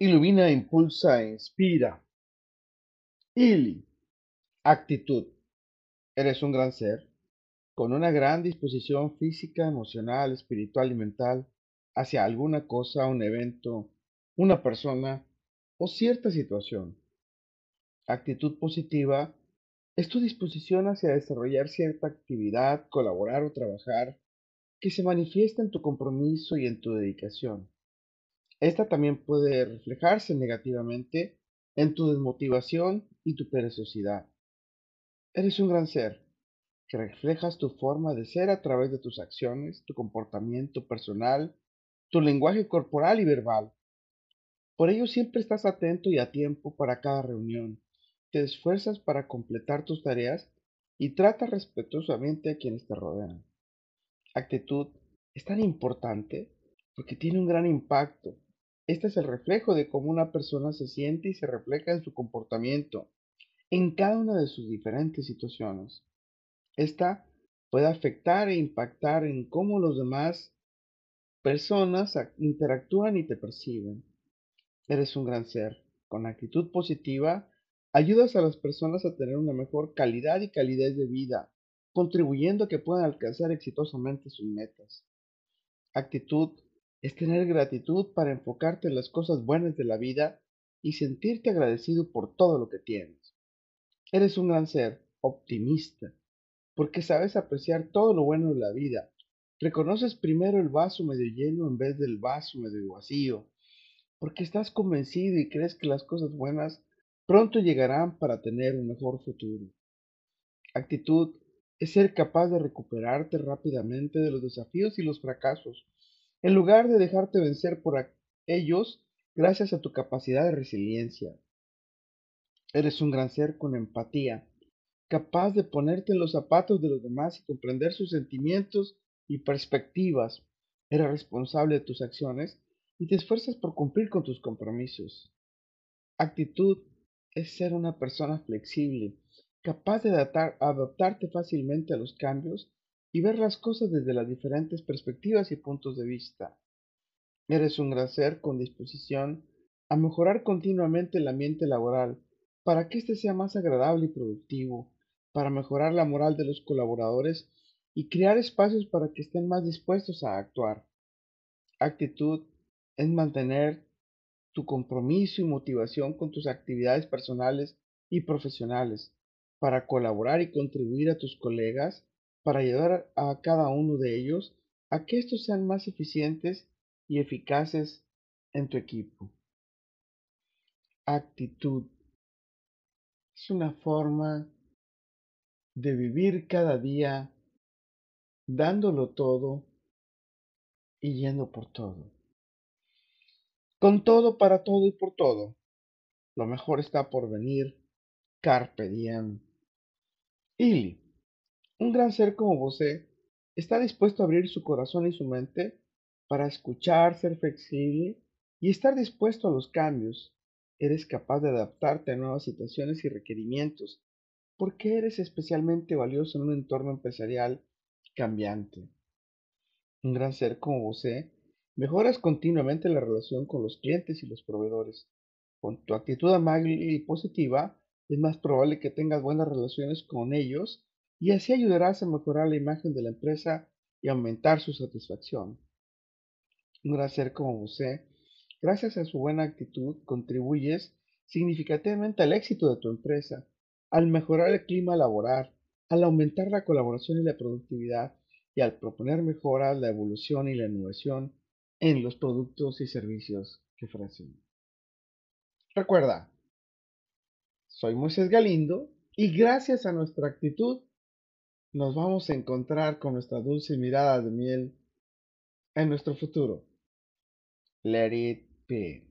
Ilumina, impulsa inspira. Ili. Actitud. Eres un gran ser, con una gran disposición física, emocional, espiritual y mental hacia alguna cosa, un evento, una persona o cierta situación. Actitud positiva es tu disposición hacia desarrollar cierta actividad, colaborar o trabajar que se manifiesta en tu compromiso y en tu dedicación. Esta también puede reflejarse negativamente en tu desmotivación y tu perezosidad. Eres un gran ser que reflejas tu forma de ser a través de tus acciones, tu comportamiento personal, tu lenguaje corporal y verbal. Por ello siempre estás atento y a tiempo para cada reunión. Te esfuerzas para completar tus tareas y tratas respetuosamente a quienes te rodean. Actitud es tan importante porque tiene un gran impacto este es el reflejo de cómo una persona se siente y se refleja en su comportamiento en cada una de sus diferentes situaciones. Esta puede afectar e impactar en cómo los demás personas interactúan y te perciben. Eres un gran ser. Con actitud positiva, ayudas a las personas a tener una mejor calidad y calidez de vida, contribuyendo a que puedan alcanzar exitosamente sus metas. Actitud es tener gratitud para enfocarte en las cosas buenas de la vida y sentirte agradecido por todo lo que tienes. Eres un gran ser, optimista, porque sabes apreciar todo lo bueno de la vida. Reconoces primero el vaso medio lleno en vez del vaso medio vacío, porque estás convencido y crees que las cosas buenas pronto llegarán para tener un mejor futuro. Actitud es ser capaz de recuperarte rápidamente de los desafíos y los fracasos en lugar de dejarte vencer por ellos gracias a tu capacidad de resiliencia. Eres un gran ser con empatía, capaz de ponerte en los zapatos de los demás y comprender sus sentimientos y perspectivas. Eres responsable de tus acciones y te esfuerzas por cumplir con tus compromisos. Actitud es ser una persona flexible, capaz de adaptarte fácilmente a los cambios y ver las cosas desde las diferentes perspectivas y puntos de vista. Eres un gran ser con disposición a mejorar continuamente el ambiente laboral para que éste sea más agradable y productivo, para mejorar la moral de los colaboradores y crear espacios para que estén más dispuestos a actuar. Actitud es mantener tu compromiso y motivación con tus actividades personales y profesionales para colaborar y contribuir a tus colegas para ayudar a cada uno de ellos a que estos sean más eficientes y eficaces en tu equipo. Actitud es una forma de vivir cada día dándolo todo y yendo por todo. Con todo, para todo y por todo. Lo mejor está por venir. Carpe diem. Ili. Un gran ser como vos está dispuesto a abrir su corazón y su mente para escuchar, ser flexible y estar dispuesto a los cambios. Eres capaz de adaptarte a nuevas situaciones y requerimientos porque eres especialmente valioso en un entorno empresarial cambiante. Un gran ser como vos mejoras continuamente la relación con los clientes y los proveedores. Con tu actitud amable y positiva, es más probable que tengas buenas relaciones con ellos y así ayudarás a mejorar la imagen de la empresa y aumentar su satisfacción. Un ser como usted, gracias a su buena actitud, contribuyes significativamente al éxito de tu empresa, al mejorar el clima laboral, al aumentar la colaboración y la productividad y al proponer mejoras, la evolución y la innovación en los productos y servicios que ofrecen. Recuerda, soy Moisés Galindo y gracias a nuestra actitud nos vamos a encontrar con nuestra dulce mirada de miel en nuestro futuro. Let it be.